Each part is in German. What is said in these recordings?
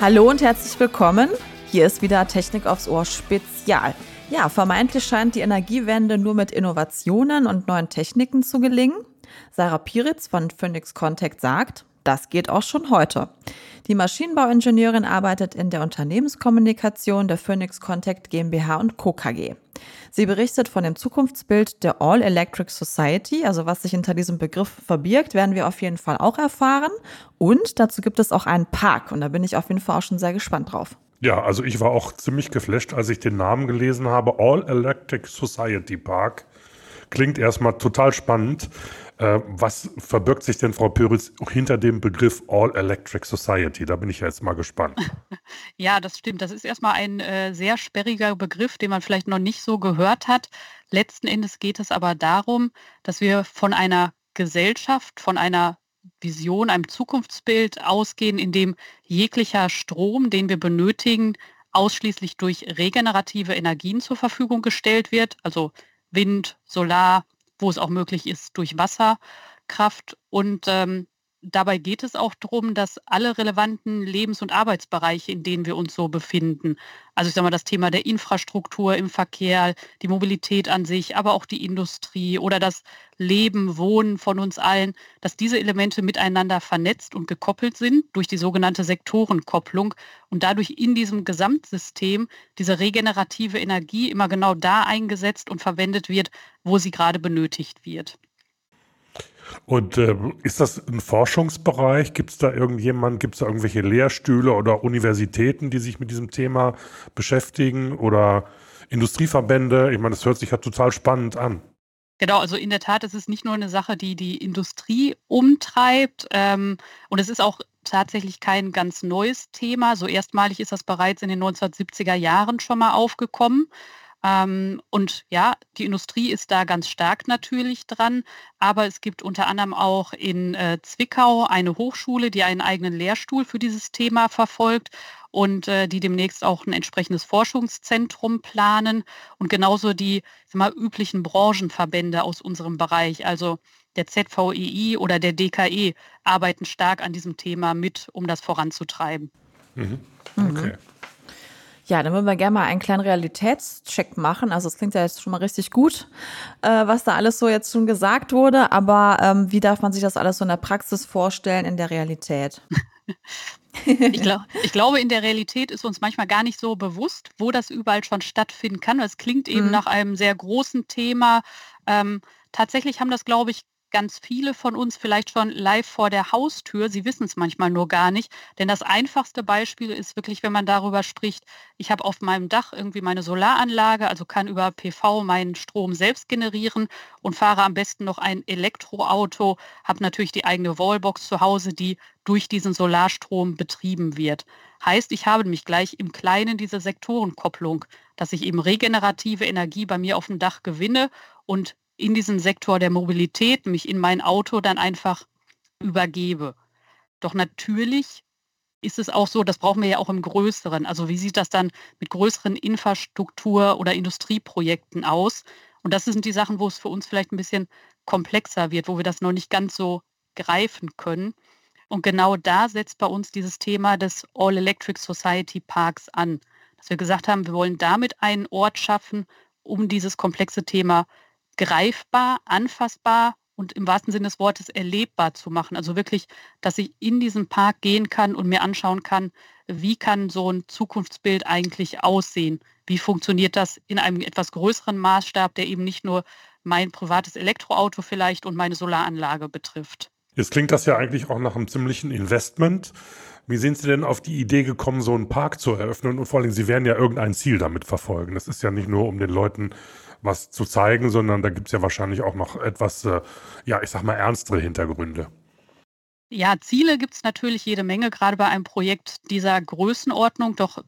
Hallo und herzlich willkommen. Hier ist wieder Technik aufs Ohr Spezial. Ja, vermeintlich scheint die Energiewende nur mit Innovationen und neuen Techniken zu gelingen. Sarah Piritz von Phoenix Contact sagt, das geht auch schon heute. Die Maschinenbauingenieurin arbeitet in der Unternehmenskommunikation der Phoenix Contact GmbH und Co. KG. Sie berichtet von dem Zukunftsbild der All Electric Society, also was sich hinter diesem Begriff verbirgt, werden wir auf jeden Fall auch erfahren. Und dazu gibt es auch einen Park und da bin ich auf jeden Fall auch schon sehr gespannt drauf. Ja, also ich war auch ziemlich geflasht, als ich den Namen gelesen habe. All Electric Society Park. Klingt erstmal total spannend. Äh, was verbirgt sich denn, Frau Püritz, hinter dem Begriff All Electric Society? Da bin ich jetzt mal gespannt. Ja, das stimmt. Das ist erstmal ein äh, sehr sperriger Begriff, den man vielleicht noch nicht so gehört hat. Letzten Endes geht es aber darum, dass wir von einer Gesellschaft, von einer Vision, einem Zukunftsbild ausgehen, in dem jeglicher Strom, den wir benötigen, ausschließlich durch regenerative Energien zur Verfügung gestellt wird, also Wind, Solar, wo es auch möglich ist durch Wasserkraft. Und ähm, dabei geht es auch darum, dass alle relevanten Lebens- und Arbeitsbereiche, in denen wir uns so befinden, also ich sage mal das Thema der Infrastruktur im Verkehr, die Mobilität an sich, aber auch die Industrie oder das Leben, Wohnen von uns allen, dass diese Elemente miteinander vernetzt und gekoppelt sind durch die sogenannte Sektorenkopplung und dadurch in diesem Gesamtsystem diese regenerative Energie immer genau da eingesetzt und verwendet wird, wo sie gerade benötigt wird. Und äh, ist das ein Forschungsbereich? Gibt es da irgendjemand, gibt es da irgendwelche Lehrstühle oder Universitäten, die sich mit diesem Thema beschäftigen oder Industrieverbände? Ich meine, das hört sich ja total spannend an. Genau, also in der Tat ist es nicht nur eine Sache, die die Industrie umtreibt ähm, und es ist auch tatsächlich kein ganz neues Thema. So erstmalig ist das bereits in den 1970er Jahren schon mal aufgekommen. Ähm, und ja, die Industrie ist da ganz stark natürlich dran, aber es gibt unter anderem auch in äh, Zwickau eine Hochschule, die einen eigenen Lehrstuhl für dieses Thema verfolgt und äh, die demnächst auch ein entsprechendes Forschungszentrum planen und genauso die mal, üblichen Branchenverbände aus unserem Bereich, also der ZVEI oder der DKE, arbeiten stark an diesem Thema mit, um das voranzutreiben. Mhm. Okay. Ja, dann würden wir gerne mal einen kleinen Realitätscheck machen. Also es klingt ja jetzt schon mal richtig gut, äh, was da alles so jetzt schon gesagt wurde. Aber ähm, wie darf man sich das alles so in der Praxis vorstellen, in der Realität? ich, glaub, ich glaube, in der Realität ist uns manchmal gar nicht so bewusst, wo das überall schon stattfinden kann. Es klingt eben mhm. nach einem sehr großen Thema. Ähm, tatsächlich haben das, glaube ich, ganz viele von uns vielleicht schon live vor der Haustür. Sie wissen es manchmal nur gar nicht. Denn das einfachste Beispiel ist wirklich, wenn man darüber spricht, ich habe auf meinem Dach irgendwie meine Solaranlage, also kann über PV meinen Strom selbst generieren und fahre am besten noch ein Elektroauto, habe natürlich die eigene Wallbox zu Hause, die durch diesen Solarstrom betrieben wird. Heißt, ich habe nämlich gleich im Kleinen diese Sektorenkopplung, dass ich eben regenerative Energie bei mir auf dem Dach gewinne und in diesen Sektor der Mobilität mich in mein Auto dann einfach übergebe. Doch natürlich ist es auch so, das brauchen wir ja auch im Größeren. Also wie sieht das dann mit größeren Infrastruktur- oder Industrieprojekten aus? Und das sind die Sachen, wo es für uns vielleicht ein bisschen komplexer wird, wo wir das noch nicht ganz so greifen können. Und genau da setzt bei uns dieses Thema des All Electric Society Parks an. Dass wir gesagt haben, wir wollen damit einen Ort schaffen, um dieses komplexe Thema greifbar, anfassbar und im wahrsten Sinne des Wortes erlebbar zu machen. Also wirklich, dass ich in diesen Park gehen kann und mir anschauen kann, wie kann so ein Zukunftsbild eigentlich aussehen? Wie funktioniert das in einem etwas größeren Maßstab, der eben nicht nur mein privates Elektroauto vielleicht und meine Solaranlage betrifft? Jetzt klingt das ja eigentlich auch nach einem ziemlichen Investment. Wie sind Sie denn auf die Idee gekommen, so einen Park zu eröffnen? Und vor allem, Sie werden ja irgendein Ziel damit verfolgen. Das ist ja nicht nur, um den Leuten was zu zeigen, sondern da gibt es ja wahrscheinlich auch noch etwas, äh, ja, ich sag mal, ernstere Hintergründe. Ja, Ziele gibt es natürlich jede Menge, gerade bei einem Projekt dieser Größenordnung. Doch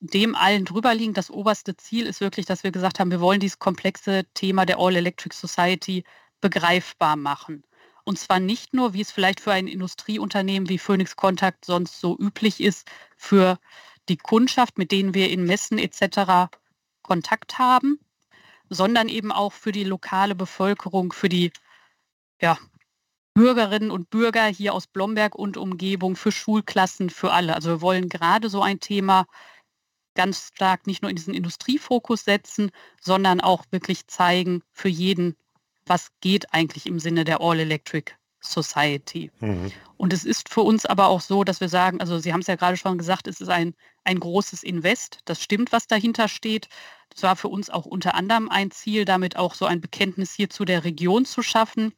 dem allen drüber liegen, das oberste Ziel ist wirklich, dass wir gesagt haben, wir wollen dieses komplexe Thema der All Electric Society begreifbar machen. Und zwar nicht nur, wie es vielleicht für ein Industrieunternehmen wie Phoenix Contact sonst so üblich ist, für die Kundschaft, mit denen wir in Messen etc. Kontakt haben, sondern eben auch für die lokale Bevölkerung, für die ja, Bürgerinnen und Bürger hier aus Blomberg und Umgebung, für Schulklassen, für alle. Also wir wollen gerade so ein Thema ganz stark nicht nur in diesen Industriefokus setzen, sondern auch wirklich zeigen für jeden, was geht eigentlich im Sinne der All-Electric Society. Mhm. Und es ist für uns aber auch so, dass wir sagen, also Sie haben es ja gerade schon gesagt, es ist ein, ein großes Invest. Das stimmt, was dahinter steht. Das war für uns auch unter anderem ein Ziel, damit auch so ein Bekenntnis hier zu der Region zu schaffen.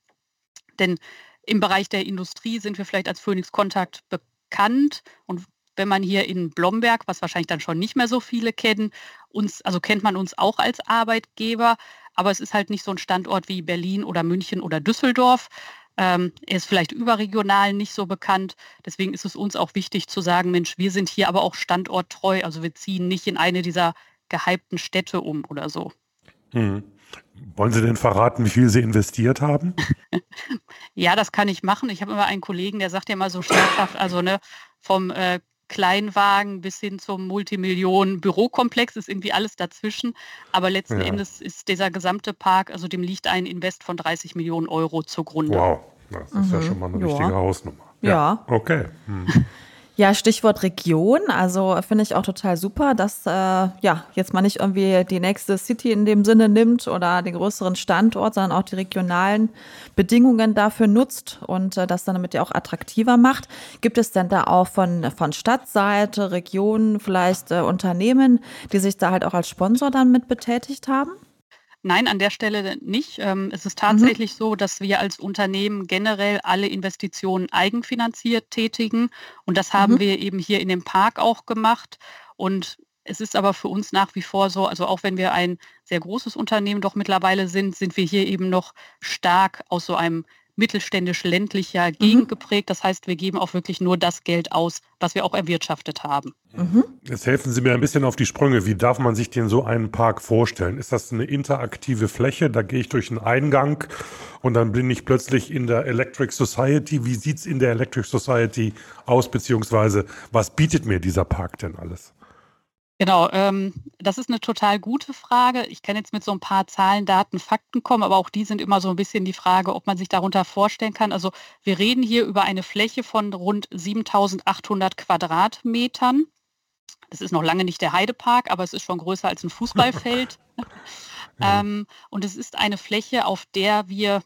Denn im Bereich der Industrie sind wir vielleicht als Phoenix Kontakt bekannt und wenn man hier in Blomberg, was wahrscheinlich dann schon nicht mehr so viele kennen, uns, also kennt man uns auch als Arbeitgeber, aber es ist halt nicht so ein Standort wie Berlin oder München oder Düsseldorf. Ähm, er ist vielleicht überregional nicht so bekannt. Deswegen ist es uns auch wichtig zu sagen, Mensch, wir sind hier aber auch standorttreu. Also wir ziehen nicht in eine dieser gehypten Städte um oder so. Hm. Wollen Sie denn verraten, wie viel Sie investiert haben? ja, das kann ich machen. Ich habe immer einen Kollegen, der sagt ja mal so scherzhaft, also ne, vom äh, Kleinwagen bis hin zum Multimillionen-Bürokomplex ist irgendwie alles dazwischen. Aber letzten ja. Endes ist dieser gesamte Park, also dem liegt ein Invest von 30 Millionen Euro zugrunde. Wow, das ist mhm. ja schon mal eine ja. richtige Hausnummer. Ja. ja. Okay. Hm. Ja, Stichwort Region. Also finde ich auch total super, dass äh, ja jetzt mal nicht irgendwie die nächste City in dem Sinne nimmt oder den größeren Standort, sondern auch die regionalen Bedingungen dafür nutzt und äh, das dann damit ja auch attraktiver macht. Gibt es denn da auch von, von Stadtseite, Regionen, vielleicht äh, Unternehmen, die sich da halt auch als Sponsor dann mit betätigt haben? Nein, an der Stelle nicht. Ähm, es ist mhm. tatsächlich mhm. so, dass wir als Unternehmen generell alle Investitionen eigenfinanziert tätigen. Und das haben mhm. wir eben hier in dem Park auch gemacht. Und es ist aber für uns nach wie vor so, also auch wenn wir ein sehr großes Unternehmen doch mittlerweile sind, sind wir hier eben noch stark aus so einem mittelständisch-ländlicher mhm. Gegend mhm. geprägt. Das heißt, wir geben auch wirklich nur das Geld aus, was wir auch erwirtschaftet haben. Mhm. Jetzt helfen Sie mir ein bisschen auf die Sprünge. Wie darf man sich denn so einen Park vorstellen? Ist das eine interaktive Fläche? Da gehe ich durch einen Eingang und dann bin ich plötzlich in der Electric Society. Wie sieht es in der Electric Society aus, beziehungsweise was bietet mir dieser Park denn alles? Genau, ähm, das ist eine total gute Frage. Ich kann jetzt mit so ein paar Zahlen, Daten, Fakten kommen, aber auch die sind immer so ein bisschen die Frage, ob man sich darunter vorstellen kann. Also wir reden hier über eine Fläche von rund 7800 Quadratmetern. Das ist noch lange nicht der Heidepark, aber es ist schon größer als ein Fußballfeld. ja. ähm, und es ist eine Fläche, auf der wir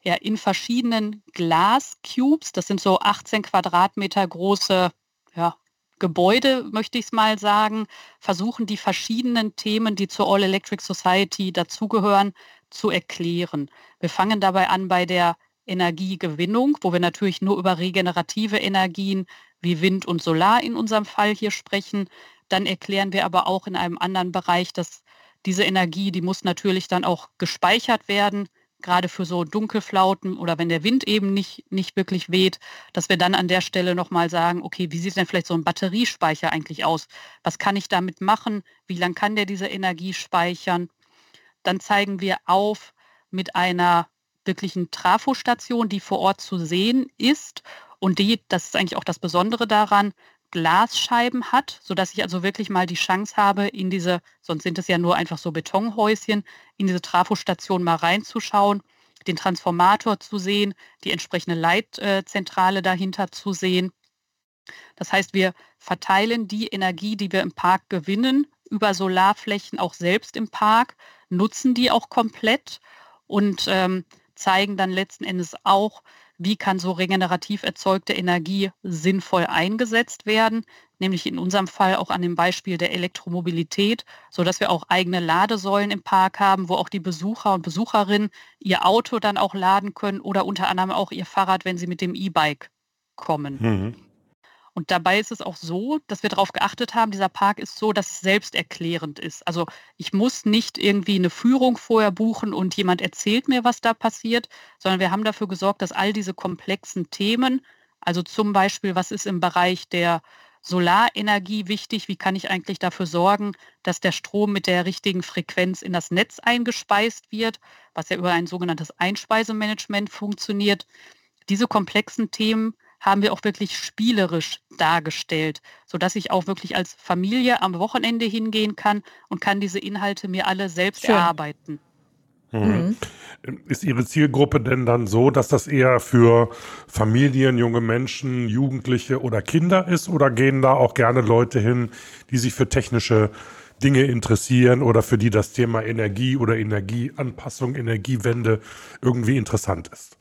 ja in verschiedenen Glascubes, das sind so 18 Quadratmeter große ja, Gebäude, möchte ich es mal sagen, versuchen die verschiedenen Themen, die zur All Electric Society dazugehören, zu erklären. Wir fangen dabei an bei der Energiegewinnung, wo wir natürlich nur über regenerative Energien wie Wind und Solar in unserem Fall hier sprechen. Dann erklären wir aber auch in einem anderen Bereich, dass diese Energie, die muss natürlich dann auch gespeichert werden gerade für so Dunkelflauten oder wenn der Wind eben nicht, nicht wirklich weht, dass wir dann an der Stelle nochmal sagen, okay, wie sieht denn vielleicht so ein Batteriespeicher eigentlich aus? Was kann ich damit machen? Wie lange kann der diese Energie speichern? Dann zeigen wir auf mit einer wirklichen Trafostation, die vor Ort zu sehen ist. Und die, das ist eigentlich auch das Besondere daran, Glasscheiben hat, sodass ich also wirklich mal die Chance habe, in diese, sonst sind es ja nur einfach so Betonhäuschen, in diese Trafostation mal reinzuschauen, den Transformator zu sehen, die entsprechende Leitzentrale dahinter zu sehen. Das heißt, wir verteilen die Energie, die wir im Park gewinnen, über Solarflächen auch selbst im Park, nutzen die auch komplett und ähm, zeigen dann letzten Endes auch, wie kann so regenerativ erzeugte Energie sinnvoll eingesetzt werden, nämlich in unserem Fall auch an dem Beispiel der Elektromobilität, sodass wir auch eigene Ladesäulen im Park haben, wo auch die Besucher und Besucherinnen ihr Auto dann auch laden können oder unter anderem auch ihr Fahrrad, wenn sie mit dem E-Bike kommen. Mhm. Und dabei ist es auch so, dass wir darauf geachtet haben, dieser Park ist so, dass es selbsterklärend ist. Also ich muss nicht irgendwie eine Führung vorher buchen und jemand erzählt mir, was da passiert, sondern wir haben dafür gesorgt, dass all diese komplexen Themen, also zum Beispiel, was ist im Bereich der Solarenergie wichtig, wie kann ich eigentlich dafür sorgen, dass der Strom mit der richtigen Frequenz in das Netz eingespeist wird, was ja über ein sogenanntes Einspeisemanagement funktioniert. Diese komplexen Themen haben wir auch wirklich spielerisch dargestellt, sodass ich auch wirklich als Familie am Wochenende hingehen kann und kann diese Inhalte mir alle selbst Schön. erarbeiten. Mhm. Ist Ihre Zielgruppe denn dann so, dass das eher für Familien, junge Menschen, Jugendliche oder Kinder ist? Oder gehen da auch gerne Leute hin, die sich für technische Dinge interessieren oder für die das Thema Energie oder Energieanpassung, Energiewende irgendwie interessant ist?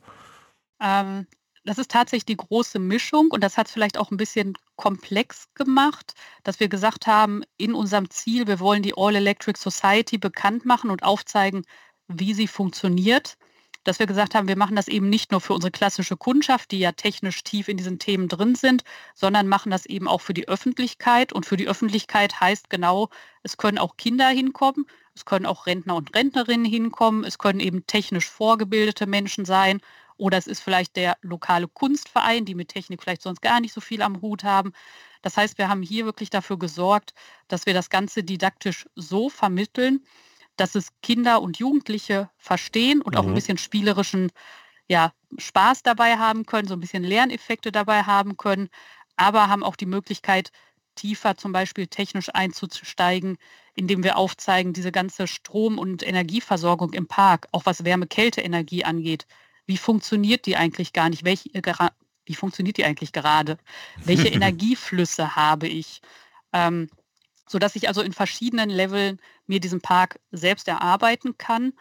Ähm, das ist tatsächlich die große Mischung und das hat es vielleicht auch ein bisschen komplex gemacht, dass wir gesagt haben, in unserem Ziel, wir wollen die All Electric Society bekannt machen und aufzeigen, wie sie funktioniert, dass wir gesagt haben, wir machen das eben nicht nur für unsere klassische Kundschaft, die ja technisch tief in diesen Themen drin sind, sondern machen das eben auch für die Öffentlichkeit. Und für die Öffentlichkeit heißt genau, es können auch Kinder hinkommen, es können auch Rentner und Rentnerinnen hinkommen, es können eben technisch vorgebildete Menschen sein oder es ist vielleicht der lokale Kunstverein, die mit Technik vielleicht sonst gar nicht so viel am Hut haben. Das heißt, wir haben hier wirklich dafür gesorgt, dass wir das Ganze didaktisch so vermitteln, dass es Kinder und Jugendliche verstehen und mhm. auch ein mhm. bisschen spielerischen ja, Spaß dabei haben können, so ein bisschen Lerneffekte dabei haben können, aber haben auch die Möglichkeit, tiefer zum Beispiel technisch einzusteigen, indem wir aufzeigen, diese ganze Strom- und Energieversorgung im Park, auch was Wärme-Kälte-Energie angeht. Wie funktioniert die eigentlich gar nicht? Welche, äh, wie funktioniert die eigentlich gerade? Welche Energieflüsse habe ich? Ähm, sodass ich also in verschiedenen Leveln mir diesen Park selbst erarbeiten kann.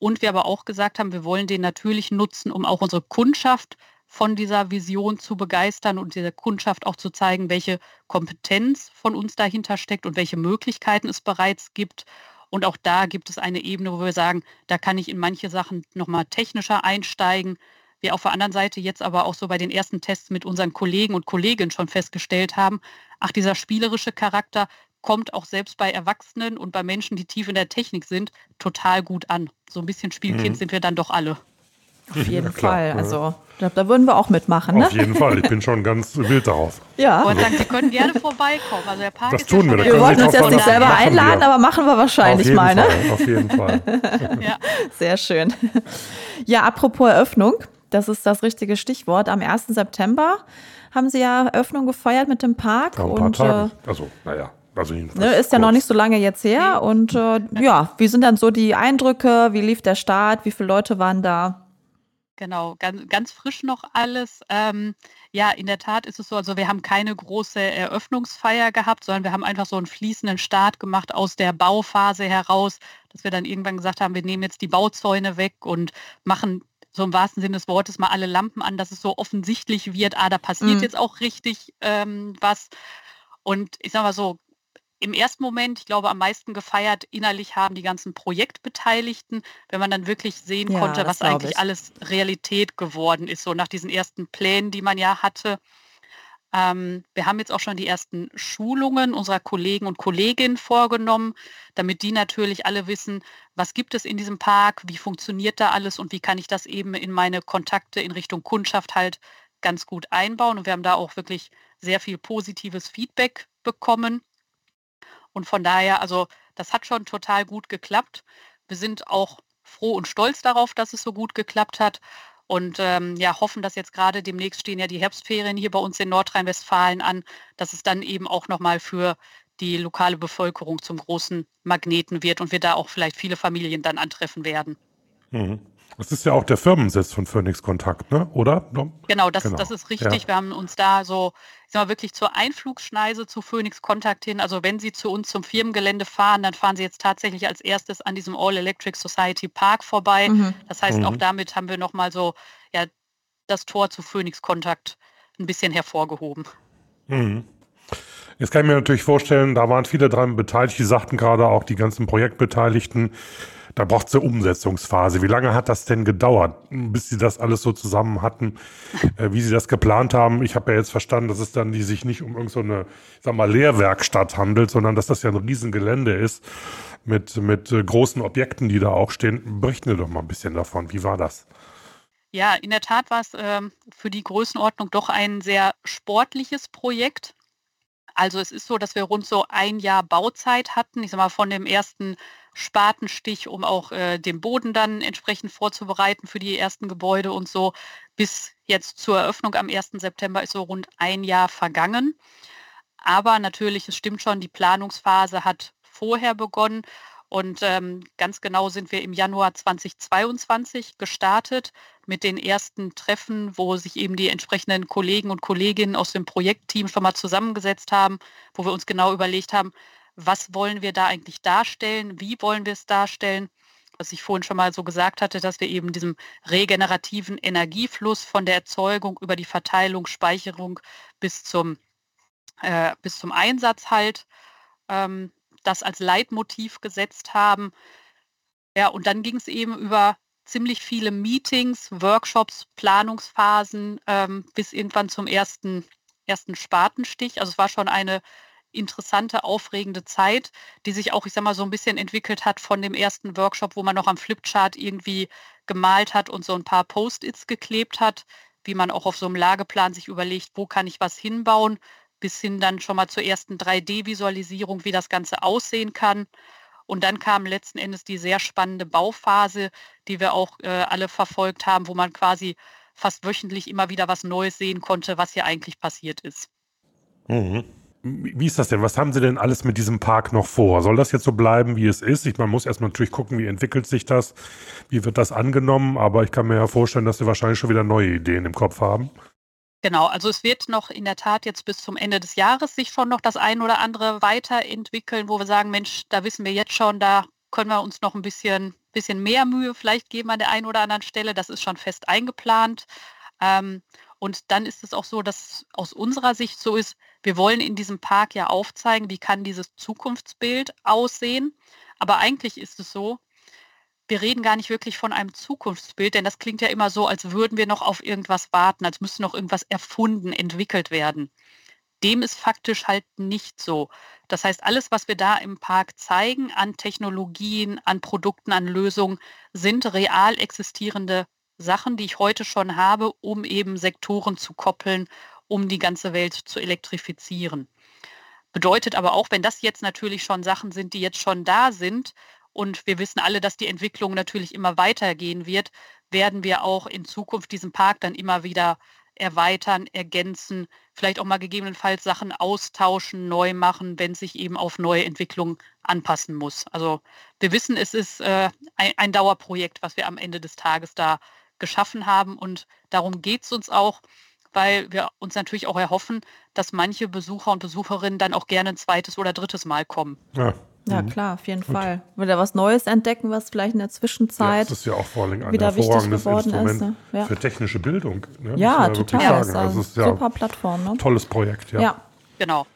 Und wir aber auch gesagt haben, wir wollen den natürlich nutzen, um auch unsere Kundschaft von dieser Vision zu begeistern und dieser Kundschaft auch zu zeigen, welche Kompetenz von uns dahinter steckt und welche Möglichkeiten es bereits gibt. Und auch da gibt es eine Ebene, wo wir sagen, da kann ich in manche Sachen nochmal technischer einsteigen. Wir auf der anderen Seite jetzt aber auch so bei den ersten Tests mit unseren Kollegen und Kolleginnen schon festgestellt haben, ach, dieser spielerische Charakter, kommt auch selbst bei Erwachsenen und bei Menschen, die tief in der Technik sind, total gut an. So ein bisschen Spielkind mhm. sind wir dann doch alle. Auf jeden ja, Fall. Also, ich glaube, da würden wir auch mitmachen. Ne? Auf jeden Fall. Ich bin schon ganz wild darauf. Ja. Und dann, Sie können gerne vorbeikommen. Also der Park das tun ja wir. Wir wollten uns jetzt nicht selber einladen, wir. aber machen wir wahrscheinlich mal. Ne? Fall, auf jeden Fall. ja. Sehr schön. Ja, apropos Eröffnung. Das ist das richtige Stichwort. Am 1. September haben Sie ja Eröffnung gefeiert mit dem Park. Ja, ein paar und, Tage. Äh, also, naja. Also ne, ist ja noch nicht so lange jetzt her. Und äh, ja, wie sind dann so die Eindrücke? Wie lief der Start? Wie viele Leute waren da? Genau, ganz, ganz frisch noch alles. Ähm, ja, in der Tat ist es so, also wir haben keine große Eröffnungsfeier gehabt, sondern wir haben einfach so einen fließenden Start gemacht aus der Bauphase heraus, dass wir dann irgendwann gesagt haben, wir nehmen jetzt die Bauzäune weg und machen so im wahrsten Sinne des Wortes mal alle Lampen an, dass es so offensichtlich wird, ah, da passiert mhm. jetzt auch richtig ähm, was. Und ich sage mal so, im ersten Moment, ich glaube, am meisten gefeiert innerlich haben die ganzen Projektbeteiligten, wenn man dann wirklich sehen ja, konnte, was eigentlich ich. alles Realität geworden ist, so nach diesen ersten Plänen, die man ja hatte. Ähm, wir haben jetzt auch schon die ersten Schulungen unserer Kollegen und Kolleginnen vorgenommen, damit die natürlich alle wissen, was gibt es in diesem Park, wie funktioniert da alles und wie kann ich das eben in meine Kontakte in Richtung Kundschaft halt ganz gut einbauen. Und wir haben da auch wirklich sehr viel positives Feedback bekommen. Und von daher, also das hat schon total gut geklappt. Wir sind auch froh und stolz darauf, dass es so gut geklappt hat. Und ähm, ja, hoffen, dass jetzt gerade demnächst stehen ja die Herbstferien hier bei uns in Nordrhein-Westfalen an, dass es dann eben auch nochmal für die lokale Bevölkerung zum großen Magneten wird und wir da auch vielleicht viele Familien dann antreffen werden. Mhm. Das ist ja auch der Firmensitz von Phoenix Kontakt, ne? oder? Genau, das, genau. das ist richtig. Ja. Wir haben uns da so, ich sag mal, wirklich zur Einflugschneise zu Phoenix Kontakt hin. Also wenn Sie zu uns zum Firmengelände fahren, dann fahren Sie jetzt tatsächlich als erstes an diesem All Electric Society Park vorbei. Mhm. Das heißt, mhm. auch damit haben wir nochmal so ja, das Tor zu Phoenix Kontakt ein bisschen hervorgehoben. Mhm. Jetzt kann ich mir natürlich vorstellen, da waren viele dran beteiligt. Die sagten gerade auch die ganzen Projektbeteiligten, da braucht es eine Umsetzungsphase. Wie lange hat das denn gedauert, bis Sie das alles so zusammen hatten, äh, wie Sie das geplant haben? Ich habe ja jetzt verstanden, dass es dann die sich nicht um irgendeine, so sag mal, Lehrwerkstatt handelt, sondern dass das ja ein Riesengelände ist mit, mit äh, großen Objekten, die da auch stehen. Berichten wir doch mal ein bisschen davon. Wie war das? Ja, in der Tat war es ähm, für die Größenordnung doch ein sehr sportliches Projekt. Also es ist so, dass wir rund so ein Jahr Bauzeit hatten. Ich sag mal, von dem ersten Spatenstich, um auch äh, den Boden dann entsprechend vorzubereiten für die ersten Gebäude und so, bis Jetzt zur Eröffnung am 1. September ist so rund ein Jahr vergangen. Aber natürlich, es stimmt schon, die Planungsphase hat vorher begonnen. Und ähm, ganz genau sind wir im Januar 2022 gestartet mit den ersten Treffen, wo sich eben die entsprechenden Kollegen und Kolleginnen aus dem Projektteam schon mal zusammengesetzt haben, wo wir uns genau überlegt haben, was wollen wir da eigentlich darstellen, wie wollen wir es darstellen. Was ich vorhin schon mal so gesagt hatte, dass wir eben diesem regenerativen Energiefluss von der Erzeugung über die Verteilung, Speicherung bis zum, äh, bis zum Einsatz halt ähm, das als Leitmotiv gesetzt haben. Ja, und dann ging es eben über ziemlich viele Meetings, Workshops, Planungsphasen ähm, bis irgendwann zum ersten, ersten Spatenstich. Also es war schon eine interessante, aufregende Zeit, die sich auch, ich sag mal, so ein bisschen entwickelt hat von dem ersten Workshop, wo man noch am Flipchart irgendwie gemalt hat und so ein paar Post-its geklebt hat, wie man auch auf so einem Lageplan sich überlegt, wo kann ich was hinbauen, bis hin dann schon mal zur ersten 3D-Visualisierung, wie das Ganze aussehen kann. Und dann kam letzten Endes die sehr spannende Bauphase, die wir auch äh, alle verfolgt haben, wo man quasi fast wöchentlich immer wieder was Neues sehen konnte, was hier eigentlich passiert ist. Mhm. Wie ist das denn? Was haben Sie denn alles mit diesem Park noch vor? Soll das jetzt so bleiben, wie es ist? Ich, man muss erstmal natürlich gucken, wie entwickelt sich das, wie wird das angenommen, aber ich kann mir ja vorstellen, dass Sie wahrscheinlich schon wieder neue Ideen im Kopf haben. Genau, also es wird noch in der Tat jetzt bis zum Ende des Jahres sich schon noch das ein oder andere weiterentwickeln, wo wir sagen, Mensch, da wissen wir jetzt schon, da können wir uns noch ein bisschen, bisschen mehr Mühe vielleicht geben an der einen oder anderen Stelle. Das ist schon fest eingeplant. Ähm, und dann ist es auch so, dass aus unserer Sicht so ist, wir wollen in diesem Park ja aufzeigen, wie kann dieses Zukunftsbild aussehen. Aber eigentlich ist es so, wir reden gar nicht wirklich von einem Zukunftsbild, denn das klingt ja immer so, als würden wir noch auf irgendwas warten, als müsste noch irgendwas erfunden, entwickelt werden. Dem ist faktisch halt nicht so. Das heißt, alles, was wir da im Park zeigen an Technologien, an Produkten, an Lösungen, sind real existierende Sachen, die ich heute schon habe, um eben Sektoren zu koppeln, um die ganze Welt zu elektrifizieren. Bedeutet aber auch, wenn das jetzt natürlich schon Sachen sind, die jetzt schon da sind, und wir wissen alle, dass die Entwicklung natürlich immer weitergehen wird, werden wir auch in Zukunft diesen Park dann immer wieder erweitern, ergänzen, vielleicht auch mal gegebenenfalls Sachen austauschen, neu machen, wenn sich eben auf neue Entwicklungen anpassen muss. Also wir wissen, es ist äh, ein, ein, Dauerprojekt, was wir am Ende des Tages da geschaffen haben und darum geht es uns auch, weil wir uns natürlich auch erhoffen, dass manche Besucher und Besucherinnen dann auch gerne ein zweites oder drittes Mal kommen. Ja, ja, mhm. klar, auf jeden Gut. Fall. Wieder was Neues entdecken, was vielleicht in der Zwischenzeit. Ja, das ist ja auch vor allem ein hervorragendes Instrument ist, ne? ja. für technische Bildung. Ne? Ja, total. Ja, das ist, also ist ja super Plattform. Ne? Tolles Projekt, ja. Ja, genau.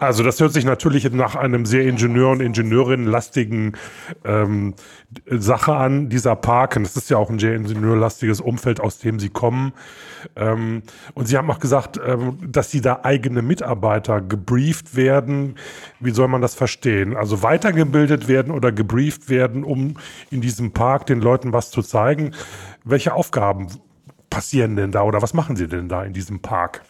Also das hört sich natürlich nach einem sehr Ingenieur- und Ingenieurinnenlastigen ähm, Sache an, dieser Park. Und das ist ja auch ein sehr ingenieurlastiges Umfeld, aus dem Sie kommen. Ähm, und Sie haben auch gesagt, ähm, dass Sie da eigene Mitarbeiter gebrieft werden. Wie soll man das verstehen? Also weitergebildet werden oder gebrieft werden, um in diesem Park den Leuten was zu zeigen. Welche Aufgaben passieren denn da oder was machen Sie denn da in diesem Park?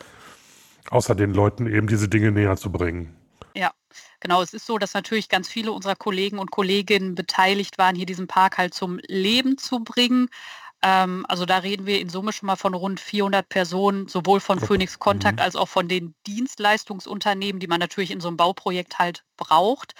Außer den Leuten eben diese Dinge näher zu bringen. Ja, genau. Es ist so, dass natürlich ganz viele unserer Kollegen und Kolleginnen beteiligt waren, hier diesen Park halt zum Leben zu bringen. Ähm, also da reden wir in Summe schon mal von rund 400 Personen, sowohl von Phoenix Contact mhm. als auch von den Dienstleistungsunternehmen, die man natürlich in so einem Bauprojekt halt braucht.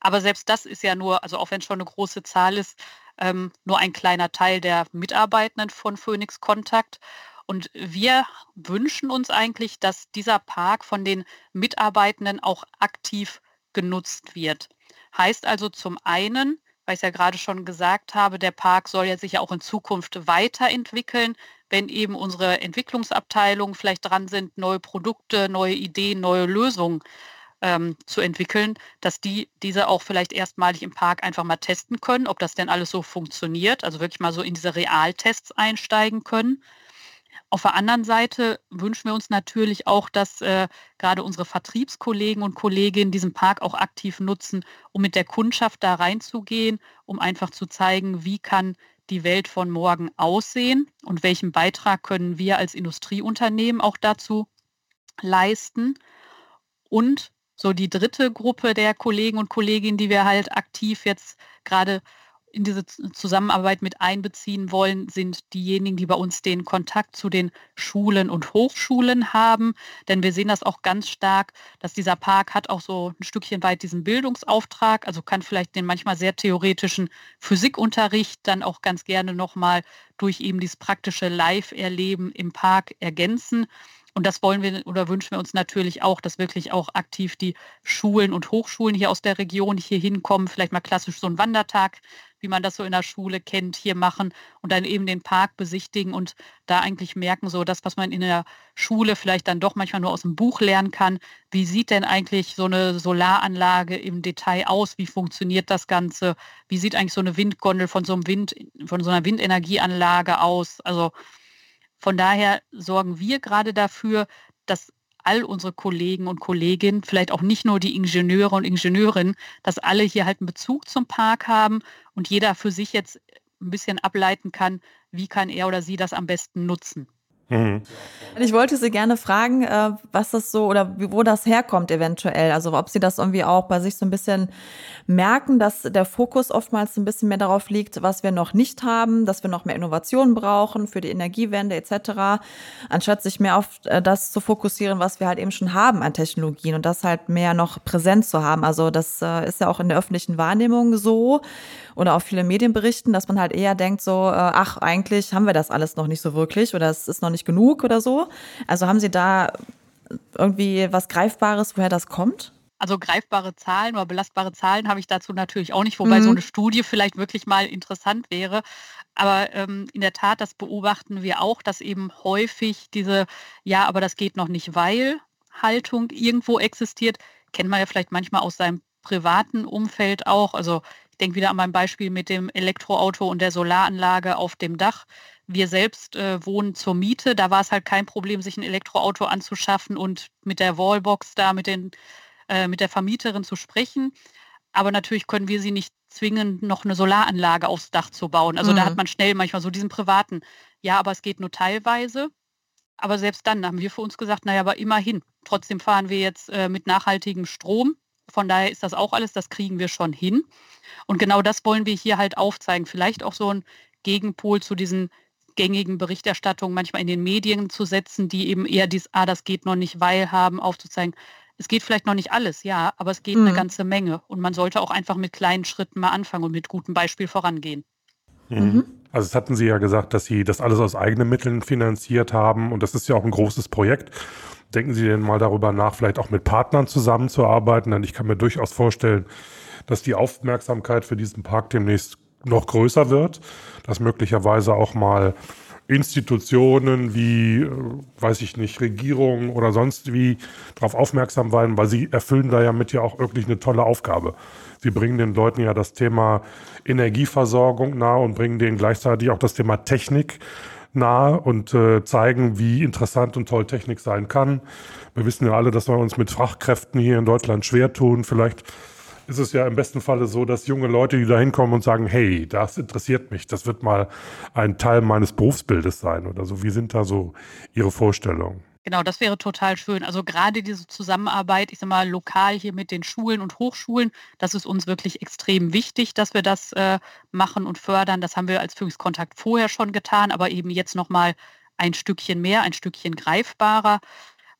Aber selbst das ist ja nur, also auch wenn es schon eine große Zahl ist, ähm, nur ein kleiner Teil der Mitarbeitenden von Phoenix Contact. Und wir wünschen uns eigentlich, dass dieser Park von den Mitarbeitenden auch aktiv genutzt wird. Heißt also zum einen, weil ich es ja gerade schon gesagt habe, der Park soll ja sich ja auch in Zukunft weiterentwickeln, wenn eben unsere Entwicklungsabteilungen vielleicht dran sind, neue Produkte, neue Ideen, neue Lösungen ähm, zu entwickeln, dass die diese auch vielleicht erstmalig im Park einfach mal testen können, ob das denn alles so funktioniert, also wirklich mal so in diese Realtests einsteigen können. Auf der anderen Seite wünschen wir uns natürlich auch, dass äh, gerade unsere Vertriebskollegen und Kolleginnen diesen Park auch aktiv nutzen, um mit der Kundschaft da reinzugehen, um einfach zu zeigen, wie kann die Welt von morgen aussehen und welchen Beitrag können wir als Industrieunternehmen auch dazu leisten. Und so die dritte Gruppe der Kollegen und Kolleginnen, die wir halt aktiv jetzt gerade in diese Zusammenarbeit mit einbeziehen wollen, sind diejenigen, die bei uns den Kontakt zu den Schulen und Hochschulen haben. Denn wir sehen das auch ganz stark, dass dieser Park hat auch so ein Stückchen weit diesen Bildungsauftrag, also kann vielleicht den manchmal sehr theoretischen Physikunterricht dann auch ganz gerne nochmal durch eben dieses praktische Live-Erleben im Park ergänzen. Und das wollen wir oder wünschen wir uns natürlich auch, dass wirklich auch aktiv die Schulen und Hochschulen hier aus der Region hier hinkommen, vielleicht mal klassisch so einen Wandertag, wie man das so in der Schule kennt, hier machen und dann eben den Park besichtigen und da eigentlich merken, so das, was man in der Schule vielleicht dann doch manchmal nur aus dem Buch lernen kann. Wie sieht denn eigentlich so eine Solaranlage im Detail aus? Wie funktioniert das Ganze? Wie sieht eigentlich so eine Windgondel von so einem Wind, von so einer Windenergieanlage aus? Also von daher sorgen wir gerade dafür, dass all unsere Kollegen und Kolleginnen, vielleicht auch nicht nur die Ingenieure und Ingenieurinnen, dass alle hier halt einen Bezug zum Park haben und jeder für sich jetzt ein bisschen ableiten kann, wie kann er oder sie das am besten nutzen. Mhm. Ich wollte Sie gerne fragen, äh, was das so oder wo das herkommt eventuell. Also ob Sie das irgendwie auch bei sich so ein bisschen merken, dass der Fokus oftmals ein bisschen mehr darauf liegt, was wir noch nicht haben, dass wir noch mehr Innovationen brauchen für die Energiewende etc., anstatt sich mehr auf äh, das zu fokussieren, was wir halt eben schon haben an Technologien und das halt mehr noch präsent zu haben. Also das äh, ist ja auch in der öffentlichen Wahrnehmung so oder auch viele Medienberichten, dass man halt eher denkt so, ach, eigentlich haben wir das alles noch nicht so wirklich oder es ist noch nicht nicht genug oder so. Also haben Sie da irgendwie was Greifbares, woher das kommt? Also greifbare Zahlen oder belastbare Zahlen habe ich dazu natürlich auch nicht, wobei mhm. so eine Studie vielleicht wirklich mal interessant wäre. Aber ähm, in der Tat, das beobachten wir auch, dass eben häufig diese, ja, aber das geht noch nicht, weil Haltung irgendwo existiert. Kennt man ja vielleicht manchmal aus seinem privaten Umfeld auch. Also ich denke wieder an mein Beispiel mit dem Elektroauto und der Solaranlage auf dem Dach. Wir selbst äh, wohnen zur Miete. Da war es halt kein Problem, sich ein Elektroauto anzuschaffen und mit der Wallbox da, mit, den, äh, mit der Vermieterin zu sprechen. Aber natürlich können wir sie nicht zwingen, noch eine Solaranlage aufs Dach zu bauen. Also mhm. da hat mhm. man schnell manchmal so diesen privaten, ja, aber es geht nur teilweise. Aber selbst dann haben wir für uns gesagt, naja, aber immerhin. Trotzdem fahren wir jetzt äh, mit nachhaltigem Strom. Von daher ist das auch alles, das kriegen wir schon hin. Und genau das wollen wir hier halt aufzeigen. Vielleicht auch so ein Gegenpol zu diesen gängigen Berichterstattungen manchmal in den Medien zu setzen, die eben eher dies, ah, das geht noch nicht, weil haben, aufzuzeigen. Es geht vielleicht noch nicht alles, ja, aber es geht mhm. eine ganze Menge. Und man sollte auch einfach mit kleinen Schritten mal anfangen und mit gutem Beispiel vorangehen. Mhm. mhm. Also das hatten Sie ja gesagt, dass Sie das alles aus eigenen Mitteln finanziert haben und das ist ja auch ein großes Projekt. Denken Sie denn mal darüber nach, vielleicht auch mit Partnern zusammenzuarbeiten? Denn ich kann mir durchaus vorstellen, dass die Aufmerksamkeit für diesen Park demnächst noch größer wird, dass möglicherweise auch mal Institutionen wie, äh, weiß ich nicht, Regierungen oder sonst wie darauf aufmerksam werden, weil sie erfüllen da ja mit ja auch wirklich eine tolle Aufgabe. Sie bringen den Leuten ja das Thema Energieversorgung nahe und bringen denen gleichzeitig auch das Thema Technik nahe und äh, zeigen, wie interessant und toll Technik sein kann. Wir wissen ja alle, dass wir uns mit Fachkräften hier in Deutschland schwer tun. Vielleicht ist es ja im besten Falle so, dass junge Leute, die da hinkommen und sagen, hey, das interessiert mich, das wird mal ein Teil meines Berufsbildes sein oder so. Wie sind da so Ihre Vorstellungen? Genau, das wäre total schön. Also gerade diese Zusammenarbeit, ich sage mal, lokal hier mit den Schulen und Hochschulen, das ist uns wirklich extrem wichtig, dass wir das äh, machen und fördern. Das haben wir als Führungskontakt vorher schon getan, aber eben jetzt nochmal ein Stückchen mehr, ein Stückchen greifbarer.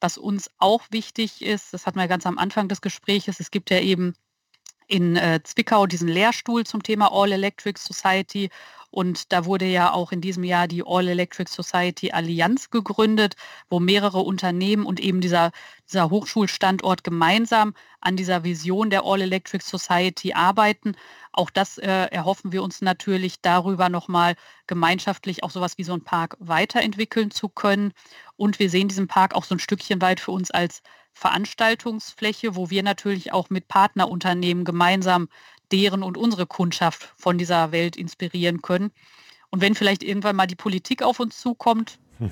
Was uns auch wichtig ist, das hatten wir ganz am Anfang des Gesprächs, es gibt ja eben in äh, Zwickau diesen Lehrstuhl zum Thema All Electric Society. Und da wurde ja auch in diesem Jahr die All Electric Society Allianz gegründet, wo mehrere Unternehmen und eben dieser, dieser Hochschulstandort gemeinsam an dieser Vision der All Electric Society arbeiten. Auch das äh, erhoffen wir uns natürlich darüber nochmal gemeinschaftlich auch sowas wie so ein Park weiterentwickeln zu können. Und wir sehen diesen Park auch so ein Stückchen weit für uns als Veranstaltungsfläche, wo wir natürlich auch mit Partnerunternehmen gemeinsam deren und unsere Kundschaft von dieser Welt inspirieren können. Und wenn vielleicht irgendwann mal die Politik auf uns zukommt, hm.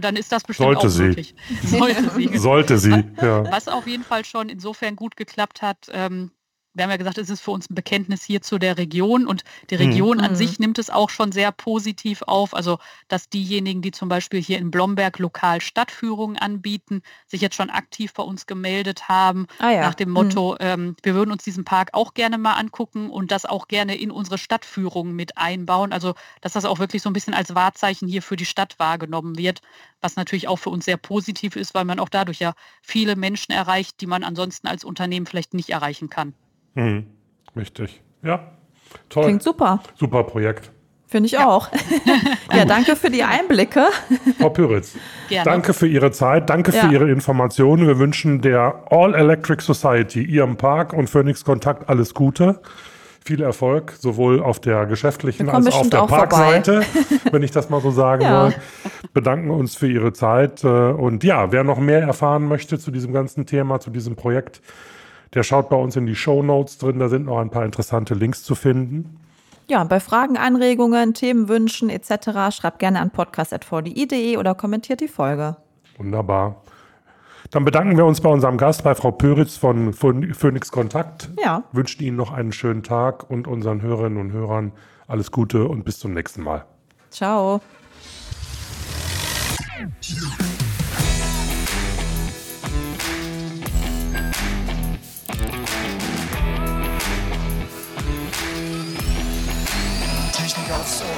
dann ist das bestimmt Sollte auch sie. möglich. Sollte sie. Sollte sie, ja. Was auf jeden Fall schon insofern gut geklappt hat, ähm, wir haben ja gesagt, es ist für uns ein Bekenntnis hier zu der Region und die mhm. Region mhm. an sich nimmt es auch schon sehr positiv auf. Also, dass diejenigen, die zum Beispiel hier in Blomberg lokal Stadtführungen anbieten, sich jetzt schon aktiv bei uns gemeldet haben, ah ja. nach dem Motto, mhm. ähm, wir würden uns diesen Park auch gerne mal angucken und das auch gerne in unsere Stadtführungen mit einbauen. Also, dass das auch wirklich so ein bisschen als Wahrzeichen hier für die Stadt wahrgenommen wird, was natürlich auch für uns sehr positiv ist, weil man auch dadurch ja viele Menschen erreicht, die man ansonsten als Unternehmen vielleicht nicht erreichen kann. Mhm. Richtig. Ja, toll. Klingt super. Super Projekt. Finde ich ja. auch. ja, danke für die Einblicke. Frau Püritz, Gerne. danke für Ihre Zeit, danke ja. für Ihre Informationen. Wir wünschen der All Electric Society, Ihrem Park und Phoenix Kontakt alles Gute. Viel Erfolg, sowohl auf der geschäftlichen als auch auf der Parkseite, wenn ich das mal so sagen ja. soll. Bedanken uns für Ihre Zeit. Äh, und ja, wer noch mehr erfahren möchte zu diesem ganzen Thema, zu diesem Projekt, der schaut bei uns in die Show Notes drin, da sind noch ein paar interessante Links zu finden. Ja, bei Fragen, Anregungen, Themenwünschen etc. schreibt gerne an podcast.vdi.de oder kommentiert die Folge. Wunderbar. Dann bedanken wir uns bei unserem Gast, bei Frau Pöritz von Phoenix Kontakt. Ja. Wünschen Ihnen noch einen schönen Tag und unseren Hörerinnen und Hörern alles Gute und bis zum nächsten Mal. Ciao. Aufs Ohr Spezial.